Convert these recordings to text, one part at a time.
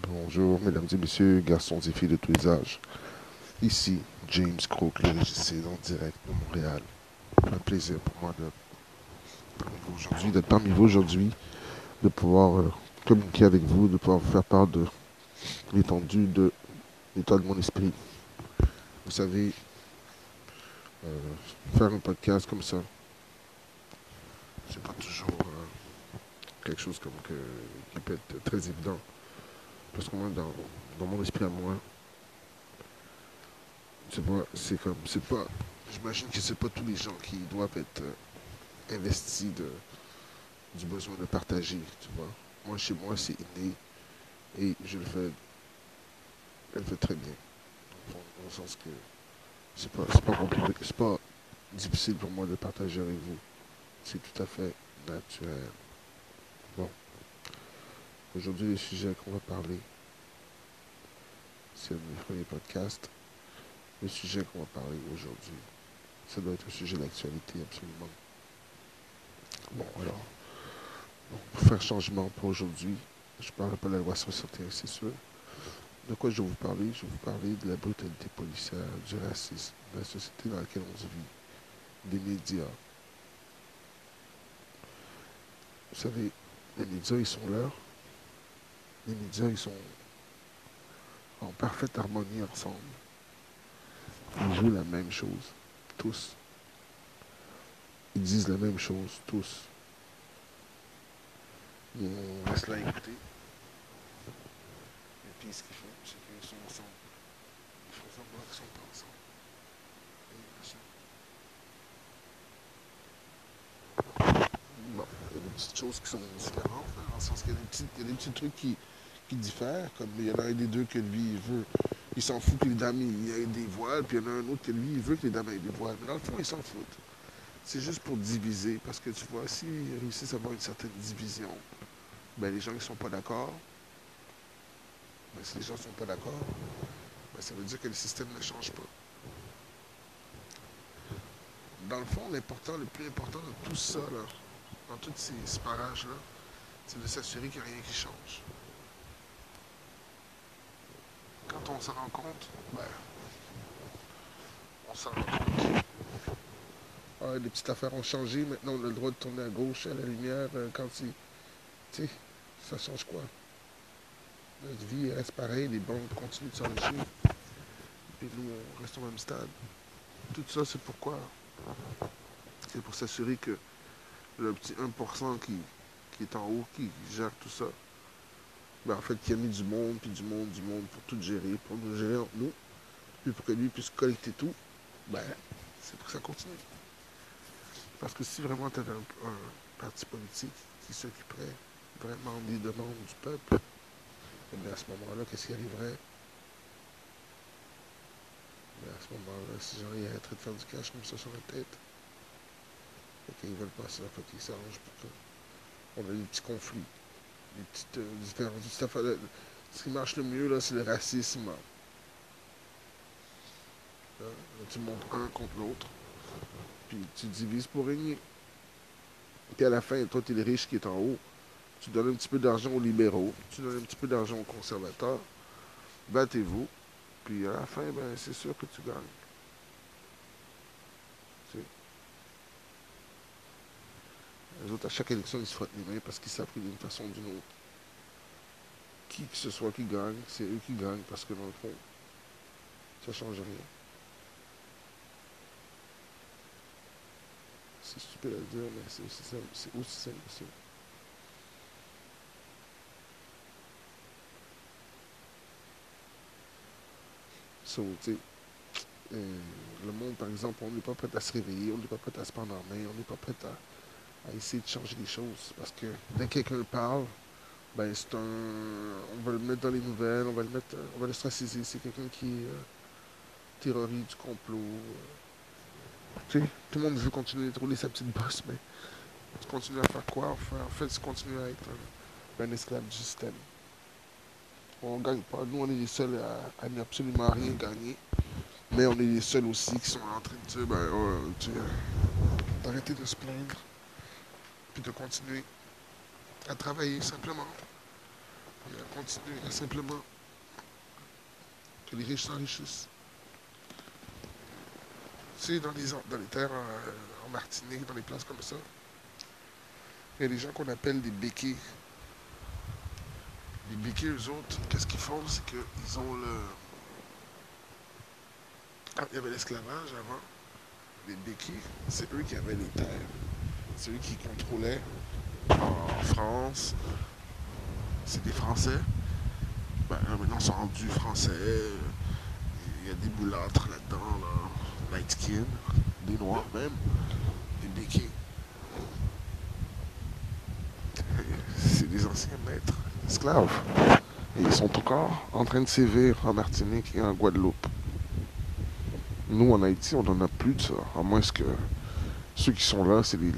Bonjour, mesdames et messieurs, garçons et filles de tous les âges. Ici, James Crook, le régisseur en direct de Montréal. Un plaisir pour moi d'être parmi vous aujourd'hui, de pouvoir euh, communiquer avec vous, de pouvoir vous faire part de l'étendue de l'état de mon esprit. Vous savez, euh, faire un podcast comme ça, c'est pas toujours euh, quelque chose qui peut être très évident. Parce que moi, dans, dans mon esprit à moi, c'est pas, c'est comme, c'est pas, j'imagine que c'est pas tous les gens qui doivent être euh, investis de, du besoin de partager, tu vois. Moi, chez moi, c'est inné et je le fais, je le très bien. Dans, dans le sens que c'est pas, c'est pas compliqué, c'est pas difficile pour moi de partager avec vous. C'est tout à fait naturel. Bon. Aujourd'hui, le sujet qu'on va parler, c'est le premier podcast. Le sujet qu'on va parler aujourd'hui, ça doit être un sujet d'actualité, absolument. Bon, alors, pour faire changement pour aujourd'hui, je ne parlerai pas de la loi 61, c'est sûr. De quoi je vais vous parler? Je vais vous parler de la brutalité policière, du racisme, de la société dans laquelle on vit, des médias. Vous savez, les médias, ils sont là. Les médias, ils sont en parfaite harmonie ensemble. Ils jouent la même chose, tous. Ils disent la même chose, tous. On laisse là écouter. Et puis ce qu'ils font, c'est qu'ils sont ensemble. Ils font semblant qu'ils sont pas ensemble. Et machin. Bon, il y a des petites choses qui sont différentes, hein, dans le sens qu'il y y a des petits trucs qui, qui diffèrent, comme il y en a un des deux que lui, il veut, il s'en fout que les dames aient des voiles, puis il y en a un autre que lui, il veut que les dames aient des voiles. Mais dans le fond, ils s'en foutent. C'est juste pour diviser, parce que tu vois, s'ils réussissent à avoir une certaine division, ben les gens ne sont pas d'accord. Ben, si les gens ne sont pas d'accord, ben, ça veut dire que le système ne change pas. Dans le fond, l'important, le plus important de tout ça, là, dans tous ces, ces parages-là, c'est de s'assurer qu'il n'y a rien qui change. Quand on s'en rend compte, on s'en rend compte. Ah, les petites affaires ont changé, maintenant on a le droit de tourner à gauche à la lumière euh, quand il. Tu sais, ça change quoi? Notre vie reste pareille, les banques continuent de s'enrichir. Et nous, on reste au même stade. Tout ça, c'est pourquoi? C'est pour s'assurer que le petit 1% qui, qui est en haut, qui gère tout ça, ben, en fait, qui a mis du monde, puis du monde, du monde pour tout gérer, pour nous gérer entre nous, puis pour que lui puisse collecter tout, ben, c'est pour que ça continue. Parce que si vraiment tu avais un, parti politique qui s'occuperait vraiment des demandes du peuple, eh bien à ce moment-là, qu'est-ce qui arriverait? Ben, à ce moment-là, ces gens ils arrêteraient de faire du cash comme ça sur la tête. Et qu'ils veulent pas ça, faut qu'ils s'arrangent pour que. On a des petits conflits, des petites euh. Ce qui marche le mieux, là, c'est le racisme. Hein? Tu montes un contre l'autre, puis tu divises pour régner. Puis à la fin, toi, tu es le riche qui est en haut. Tu donnes un petit peu d'argent aux libéraux, tu donnes un petit peu d'argent aux conservateurs. Battez-vous. Puis à la fin, ben, c'est sûr que tu gagnes. Tu sais. Les autres, à chaque élection, ils se les mains parce qu'ils savent que d'une façon ou d'une autre, qui que ce soit qui gagne, c'est eux qui gagnent parce que dans le fond, ça ne change rien. C'est stupide à dire, mais c'est aussi simple, c'est aussi simple que ça. Euh, le monde, par exemple, on n'est pas prêt à se réveiller, on n'est pas prêt à se prendre en main, on n'est pas prêt à, à essayer de changer les choses. Parce que dès que quelqu'un parle, ben c'est un. On va le mettre dans les nouvelles, on va le mettre. On va le straciser. C'est quelqu'un qui est euh, terroriste du complot. euh. Tu sais, tout le monde veut continuer de rouler sa petite bosse, mais tu continues à faire quoi? En fait, tu continues à être un, esclave du système. On ne gagne pas. Nous, on est les seuls à, à absolument rien gagner. Mais on est les seuls aussi qui sont en train de dire, ben, oh, tu d'arrêter de se plaindre, puis de continuer à travailler simplement. Et à continuer à simplement que les riches s'enrichissent. Tu sais, dans les, terres en, en Martinique, dans les places comme ça, il y a des gens qu'on appelle des béquets. Les béquets, eux autres, qu'est-ce qu'ils font? C'est qu'ils ont le. Ah, il y avait l'esclavage avant. Les béquets, c'est eux qui avaient les terres. Eux qui contrôlaient en France. C'est des Français. Ben, maintenant, ils sont rendus français. Il y a des boulâtres là-dedans, là. light skin, des noirs même, des béquets. C'est des anciens maîtres esclaves. Et ils sont encore en train de sévir en Martinique et en Guadeloupe. Nous, en Haïti, on n'en a plus de ça. À moins que ceux qui sont là, c'est les,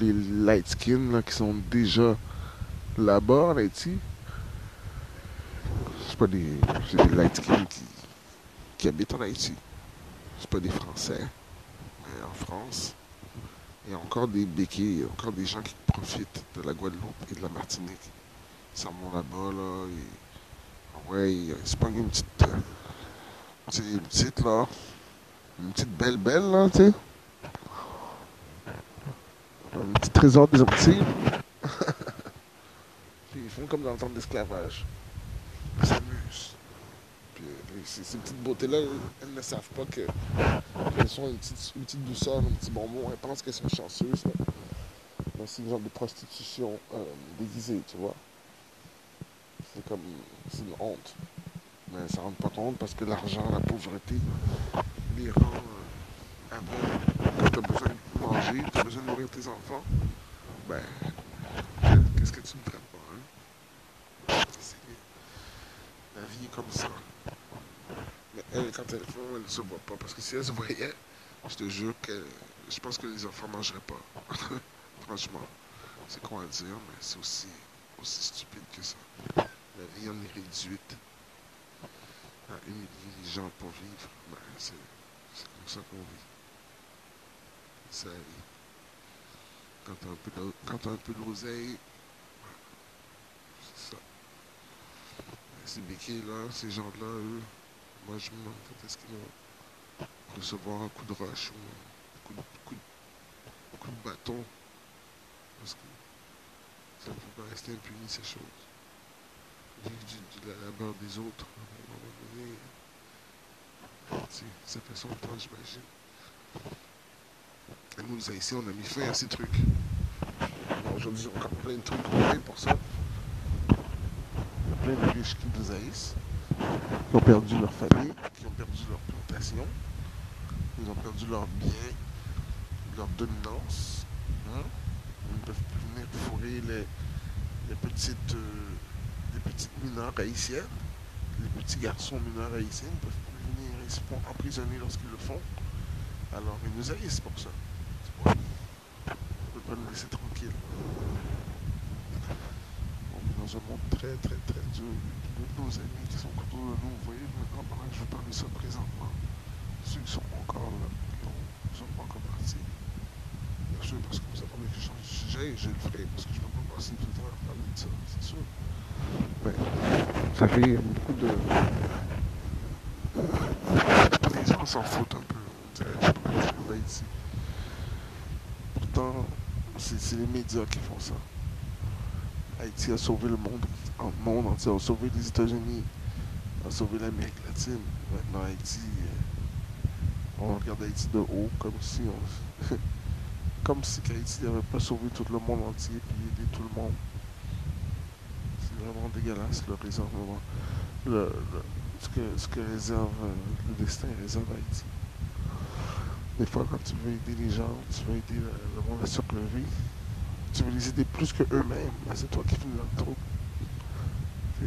les light skin là, qui sont déjà là-bas en Haïti. C'est pas des, c'est des light skin qui, qui habitent en Haïti. C'est pas des Français. Mais en France, il y a encore des béquets, il y a encore des gens qui profitent de la Guadeloupe et de la Martinique. Ils s'en là-bas, là, et... Ouais, ils se une petite... euh, une petite, là, une petite belle belle, là, tu sais. Un petit trésor des Antilles. Puis ils font comme dans le temps d'esclavage. Ils s'amusent. Puis euh, ces, petites beautés-là, elles ne savent pas que qu'elles sont une petite, douceur, un petit bonbon. Elles pensent qu'elles sont chanceuses. c'est une genre de prostitution euh, déguisée, tu vois. C'est comme... C'est une honte. Mais ça ne rend pas compte parce que l'argent, la pauvreté, les rend euh, aveugles. Besoin tu as besoin de nourrir tes enfants, ben, qu'est-ce que tu ne ferais pas, hein? La vie est comme ça. Mais elle, quand elle font, elle ne se voit pas. Parce que si elle se voyait, je te jure que je pense que les enfants ne mangeraient pas. Franchement. C'est con à dire, mais c'est aussi, aussi stupide que ça. La vie en est réduite à humilier les gens pour vivre. Ben, c'est comme ça qu'on vit. Quand t'as un un peu d'oseille, c'est ça. Ces béquilles-là, ces gens-là, eux, moi je me demande est-ce qu'ils vont recevoir un coup de roche ou un coup de, bâton. Parce que ça ne peut pas rester impuni ces choses. Vivre de la labeur des autres, à un moment donné, ça fait son temps, j'imagine. Nous, les on a mis fin à ces trucs. Aujourd'hui, y a plein de trucs pour ça. Plein de riches qui nous haïssent, qui ont perdu leur famille, qui ont perdu leur plantation, ils ont perdu leurs biens, leur dominance. hein. Ils ne peuvent plus venir fourrer les, petites, euh, les petites haïtiennes. Les petits garçons mineurs haïtiens ne peuvent plus venir, ils se font emprisonner lorsqu'ils le font. Alors ils nous haïssent pour ça. On peut pas nous laisser tranquilles. On est dans un monde très très très dur. Nos amis qui sont autour de nous, vous voyez maintenant pendant que je vous parle de ça présentement, ceux qui sont encore là, qui ne sont pas encore partis. Bien sûr, parce que vous attendez que sujet, je le ferai, parce que je ne peux pas passer tout le temps à parler de ça, c'est sûr. Mais ça fait beaucoup de... Les gens s'en foutent un peu, je ici. C'est les médias qui font ça. Haïti a sauvé le monde, le monde entier, a sauvé les États-Unis, a sauvé l'Amérique latine. Maintenant, Haïti, euh, on regarde Haïti de haut comme si on, comme si Haïti n'avait pas sauvé tout le monde entier puis aidé tout le monde. C'est vraiment dégueulasse le réservement, le, ce, que, ce que réserve euh, le destin réserve Haïti. Des fois, quand tu veux aider les gens, tu veux aider le, monde à surlever, tu veux les aider plus que eux-mêmes, c'est toi qui finis dans le trou. Tu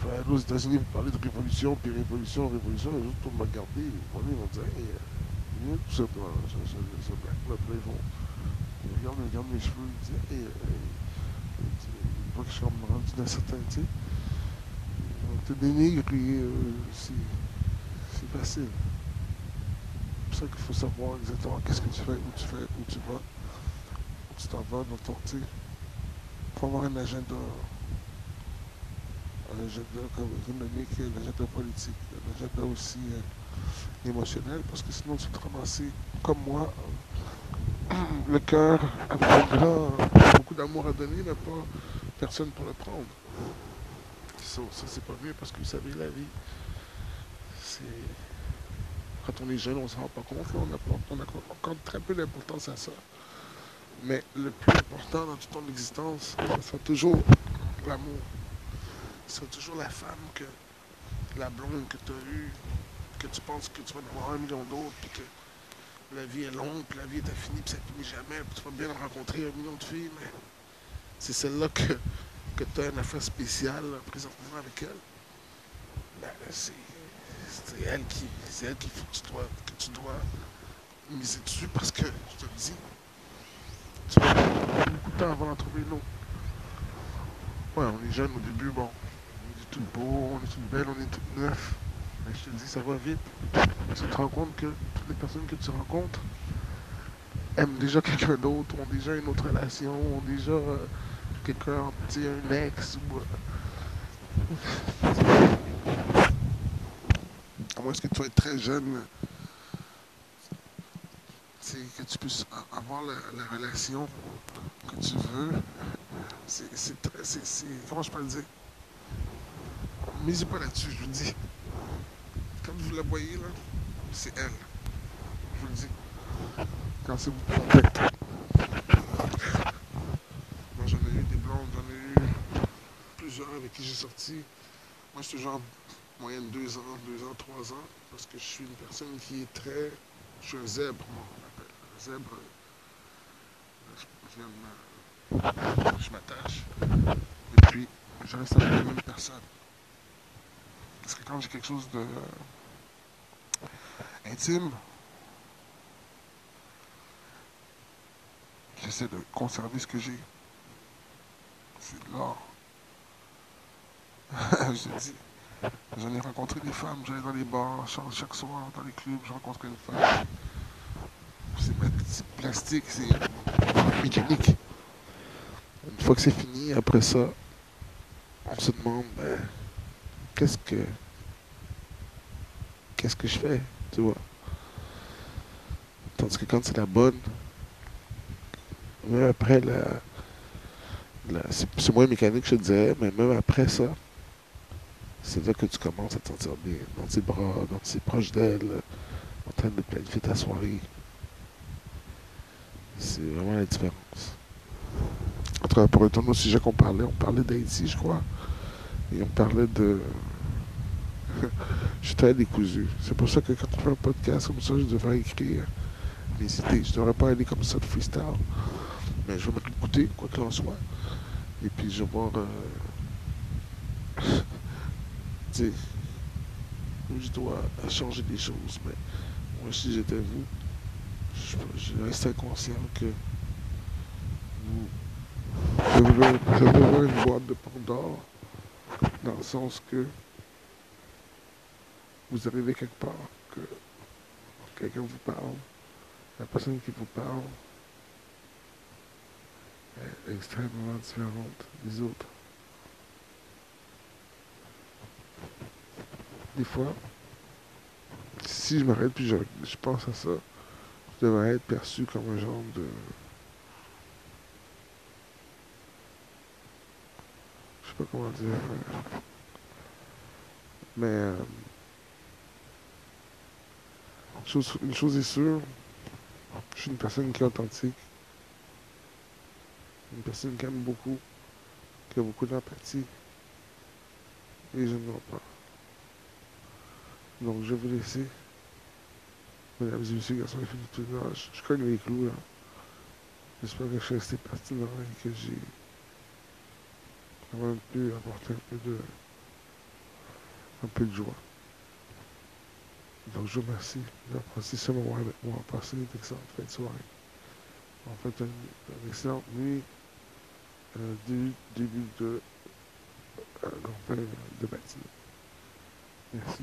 peux aller aux États-Unis parler de révolution, puis révolution, révolution, les autres vont me regarder, ils vont dire, hey, euh, tout toi, ce, black-là, ils vont, ils regardent, ils regardent mes cheveux, ils disent, hey, euh, ils voient que je suis rendu d'un certain, tu sais. Vont te dénigrer, euh, c'est facile. C'est pour ça qu'il faut savoir exactement qu'est-ce que tu fais, où tu fais, où tu vas, où tu t'en vas dans ton, tu faut avoir un agenda. l'agenda économique, l'agenda politique, l'agenda aussi euh, émotionnel, parce que sinon tu te ramasser comme moi, le cœur avec un grand, beaucoup d'amour à donner, mais pas personne pour le prendre. Ça, c'est pas mieux parce que vous savez, la vie, c'est. Quand on est jeune, on ne s'en rend pas compte, on, accorde très peu d'importance à ça. Mais le plus important dans toute ton existence, c'est toujours l'amour. C'est toujours la femme que la blonde que tu as eue, que tu penses que tu vas en avoir un million d'autres, puis que la vie est longue, puis la vie est infinie, puis ça finit jamais, puis tu vas bien rencontrer un million de filles, mais c'est celle-là que, que tu as une affaire spéciale présentement avec elle. Ben, c'est, elle qui, c'est elle faut que tu dois, que tu dois miser dessus parce que, je te le dis, tu vas beaucoup de temps avant d'en trouver autre. Ouais, on est jeune au début, bon, on est tout beau, on est tout belle, on est tout neuf. Mais je te dis, ça va vite. Tu te rends compte que toutes les personnes que tu rencontres aiment déjà quelqu'un d'autre, ont déjà une autre relation, ont déjà euh, quelqu'un, un ex ou. Euh, moins que tu sois très jeune, que tu puisses avoir la, relation que tu veux. C'est très. Comment je peux le dire? Misez pas là-dessus, je vous dis. Comme vous la voyez là, c'est elle. Je vous le dis. Quand c'est vous. Moi j'en ai eu des blondes, j'en ai eu plusieurs avec qui j'ai sorti. Moi je suis genre moyenne deux ans, deux ans, trois ans, parce que je suis une personne qui est très. Je suis un zèbre, moi, on appelle. Un zèbre. Je, m'attache. Et puis, je reste avec la même personne. Parce que quand j'ai quelque chose de intime, j'essaie de conserver ce que j'ai. C'est de l'or. je dis, j'en ai rencontré des femmes, j'allais dans les bars, chaque soir, dans les clubs, je rencontrais une femme. C'est plastique, c'est mécanique. Une fois que c'est fini, après ça, on se demande, ben, qu'est-ce que qu'est-ce que je fais, tu vois? Tandis que quand c'est la bonne, même après la, c'est moins mécanique je dirais, mais même après ça, c'est là que tu commences à te sentir bien, dans tes bras, quand tu es proche d'elle, en train de planifier ta soirée. C'est vraiment la différence. En tout cas, pour retourner au sujet qu'on parlait, on parlait d'Haïti, je crois. Et on parlait de. je suis très décousu. C'est pour ça que quand tu fais un podcast comme ça, je devrais écrire mes idées. Je devrais pas aller comme ça de freestyle. Mais je vais m'écouter, quoi qu'il en soit. Et puis je vais voir. Euh... sais, je dois changer des choses. Mais moi, si j'étais vous, je, je restais conscient que vous. Avoir une boîte de Pandore dans le sens que vous arrivez quelque part, que quelqu'un vous parle, la personne qui vous parle est extrêmement différente des autres. Des fois, si je m'arrête puis je, je, pense à ça, je devrais être perçu comme un genre de pas comment dire. Mais euh, une chose est sûre, je suis une personne qui est authentique. Une personne qui aime beaucoup, qui a beaucoup d'empathie. Et je ne vois pas. Donc je vais vous laisser. Mesdames et messieurs, garçons et filles de tout je connais les clous là. J'espère que je suis resté pertinent et que j'ai va pu apporter un peu de, un peu de joie. Donc je vous remercie d'avoir passé ce moment avec moi, passé une excellente fin de soirée. En fait, une, une excellente nuit du début de euh, de matinée. Merci.